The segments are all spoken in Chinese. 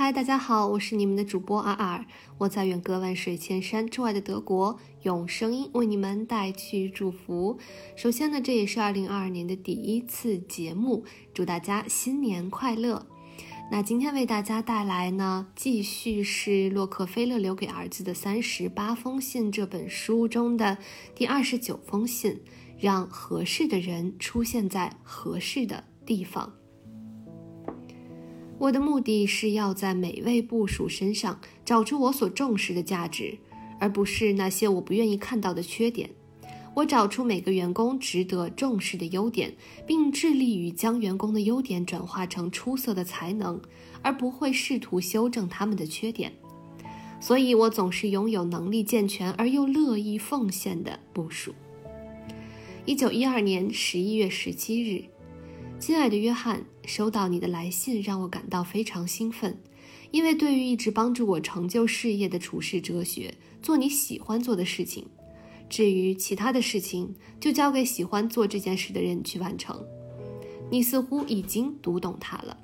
嗨，大家好，我是你们的主播阿尔，我在远隔万水千山之外的德国，用声音为你们带去祝福。首先呢，这也是二零二二年的第一次节目，祝大家新年快乐。那今天为大家带来呢，继续是洛克菲勒留给儿子的三十八封信这本书中的第二十九封信，让合适的人出现在合适的地方。我的目的是要在每位部属身上找出我所重视的价值，而不是那些我不愿意看到的缺点。我找出每个员工值得重视的优点，并致力于将员工的优点转化成出色的才能，而不会试图修正他们的缺点。所以，我总是拥有能力健全而又乐意奉献的部属。一九一二年十一月十七日。亲爱的约翰，收到你的来信让我感到非常兴奋，因为对于一直帮助我成就事业的处世哲学，做你喜欢做的事情。至于其他的事情，就交给喜欢做这件事的人去完成。你似乎已经读懂它了。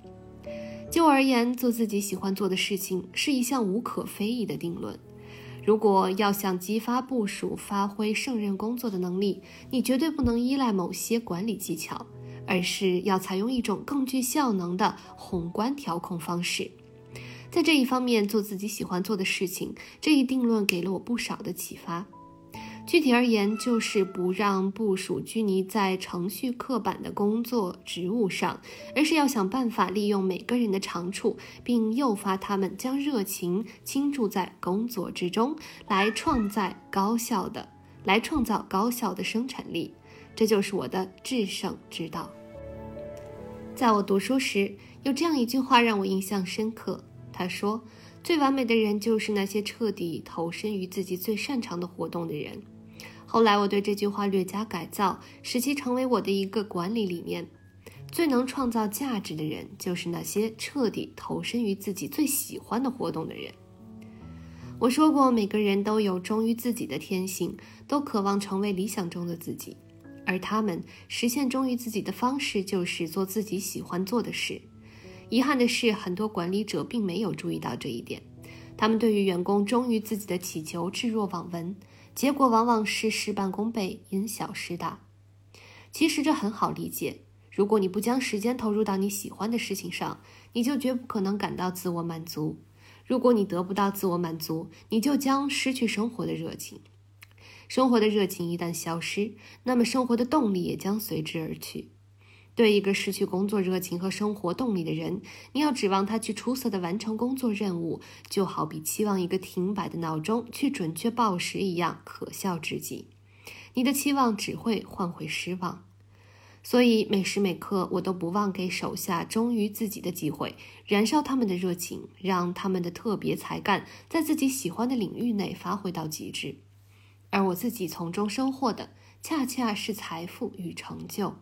就我而言，做自己喜欢做的事情是一项无可非议的定论。如果要想激发部署发挥胜任工作的能力，你绝对不能依赖某些管理技巧。而是要采用一种更具效能的宏观调控方式，在这一方面做自己喜欢做的事情。这一定论给了我不少的启发。具体而言，就是不让部署拘泥在程序刻板的工作职务上，而是要想办法利用每个人的长处，并诱发他们将热情倾注在工作之中，来创造高效的，来创造高效的生产力。这就是我的制胜之道。在我读书时，有这样一句话让我印象深刻。他说：“最完美的人就是那些彻底投身于自己最擅长的活动的人。”后来，我对这句话略加改造，使其成为我的一个管理理念：最能创造价值的人，就是那些彻底投身于自己最喜欢的活动的人。我说过，每个人都有忠于自己的天性，都渴望成为理想中的自己。而他们实现忠于自己的方式，就是做自己喜欢做的事。遗憾的是，很多管理者并没有注意到这一点。他们对于员工忠于自己的祈求置若罔闻，结果往往是事半功倍，因小失大。其实这很好理解。如果你不将时间投入到你喜欢的事情上，你就绝不可能感到自我满足。如果你得不到自我满足，你就将失去生活的热情。生活的热情一旦消失，那么生活的动力也将随之而去。对一个失去工作热情和生活动力的人，你要指望他去出色的完成工作任务，就好比期望一个停摆的闹钟去准确报时一样可笑至极。你的期望只会换回失望。所以每时每刻，我都不忘给手下忠于自己的机会，燃烧他们的热情，让他们的特别才干在自己喜欢的领域内发挥到极致。而我自己从中收获的，恰恰是财富与成就。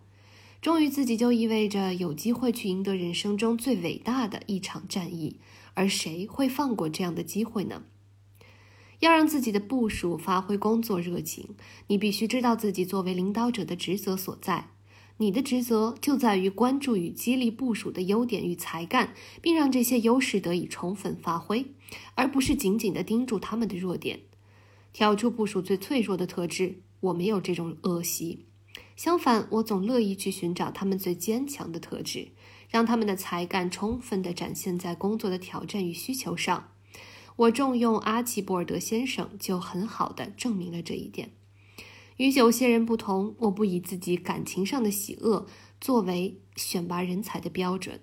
忠于自己，就意味着有机会去赢得人生中最伟大的一场战役。而谁会放过这样的机会呢？要让自己的部署发挥工作热情，你必须知道自己作为领导者的职责所在。你的职责就在于关注与激励部署的优点与才干，并让这些优势得以充分发挥，而不是紧紧地盯住他们的弱点。挑出部署最脆弱的特质，我没有这种恶习。相反，我总乐意去寻找他们最坚强的特质，让他们的才干充分地展现在工作的挑战与需求上。我重用阿奇博尔德先生，就很好地证明了这一点。与有些人不同，我不以自己感情上的喜恶作为选拔人才的标准。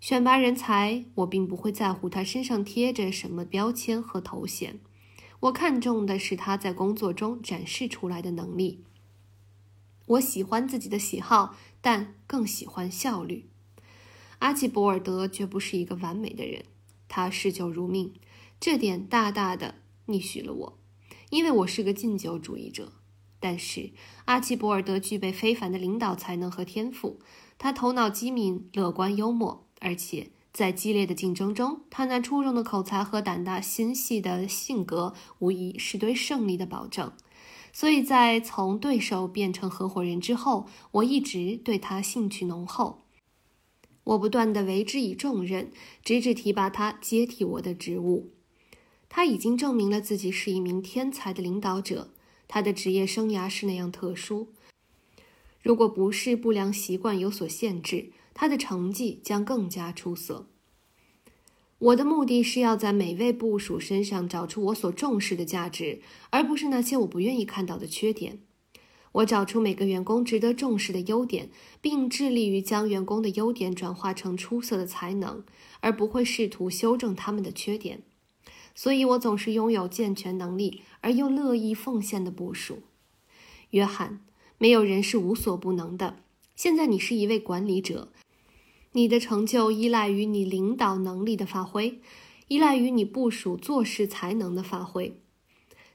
选拔人才，我并不会在乎他身上贴着什么标签和头衔。我看重的是他在工作中展示出来的能力。我喜欢自己的喜好，但更喜欢效率。阿奇博尔德绝不是一个完美的人，他嗜酒如命，这点大大的逆许了我，因为我是个禁酒主义者。但是阿奇博尔德具备非凡的领导才能和天赋，他头脑机敏、乐观幽默，而且。在激烈的竞争中，他那出众的口才和胆大心细的性格，无疑是对胜利的保证。所以在从对手变成合伙人之后，我一直对他兴趣浓厚。我不断地为之以重任，直至提拔他接替我的职务。他已经证明了自己是一名天才的领导者。他的职业生涯是那样特殊，如果不是不良习惯有所限制，他的成绩将更加出色。我的目的是要在每位部属身上找出我所重视的价值，而不是那些我不愿意看到的缺点。我找出每个员工值得重视的优点，并致力于将员工的优点转化成出色的才能，而不会试图修正他们的缺点。所以，我总是拥有健全能力而又乐意奉献的部署。约翰，没有人是无所不能的。现在你是一位管理者，你的成就依赖于你领导能力的发挥，依赖于你部署做事才能的发挥。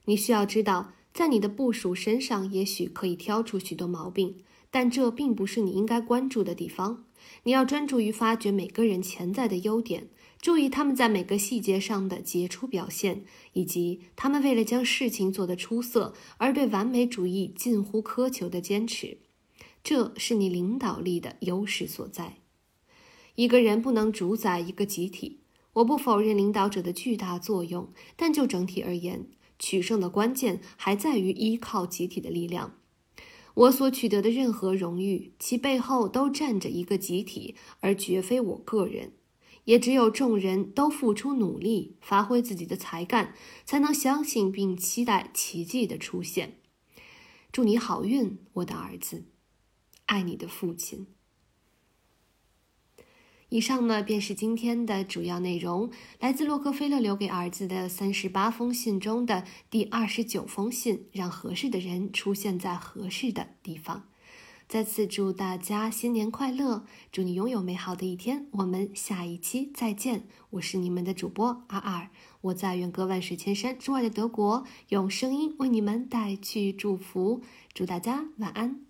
你需要知道。在你的部署身上，也许可以挑出许多毛病，但这并不是你应该关注的地方。你要专注于发掘每个人潜在的优点，注意他们在每个细节上的杰出表现，以及他们为了将事情做得出色而对完美主义近乎苛求的坚持。这是你领导力的优势所在。一个人不能主宰一个集体。我不否认领导者的巨大作用，但就整体而言。取胜的关键还在于依靠集体的力量。我所取得的任何荣誉，其背后都站着一个集体，而绝非我个人。也只有众人都付出努力，发挥自己的才干，才能相信并期待奇迹的出现。祝你好运，我的儿子，爱你的父亲。以上呢，便是今天的主要内容，来自洛克菲勒留给儿子的三十八封信中的第二十九封信，让合适的人出现在合适的地方。再次祝大家新年快乐，祝你拥有美好的一天。我们下一期再见，我是你们的主播阿尔，我在远隔万水千山之外的德国，用声音为你们带去祝福，祝大家晚安。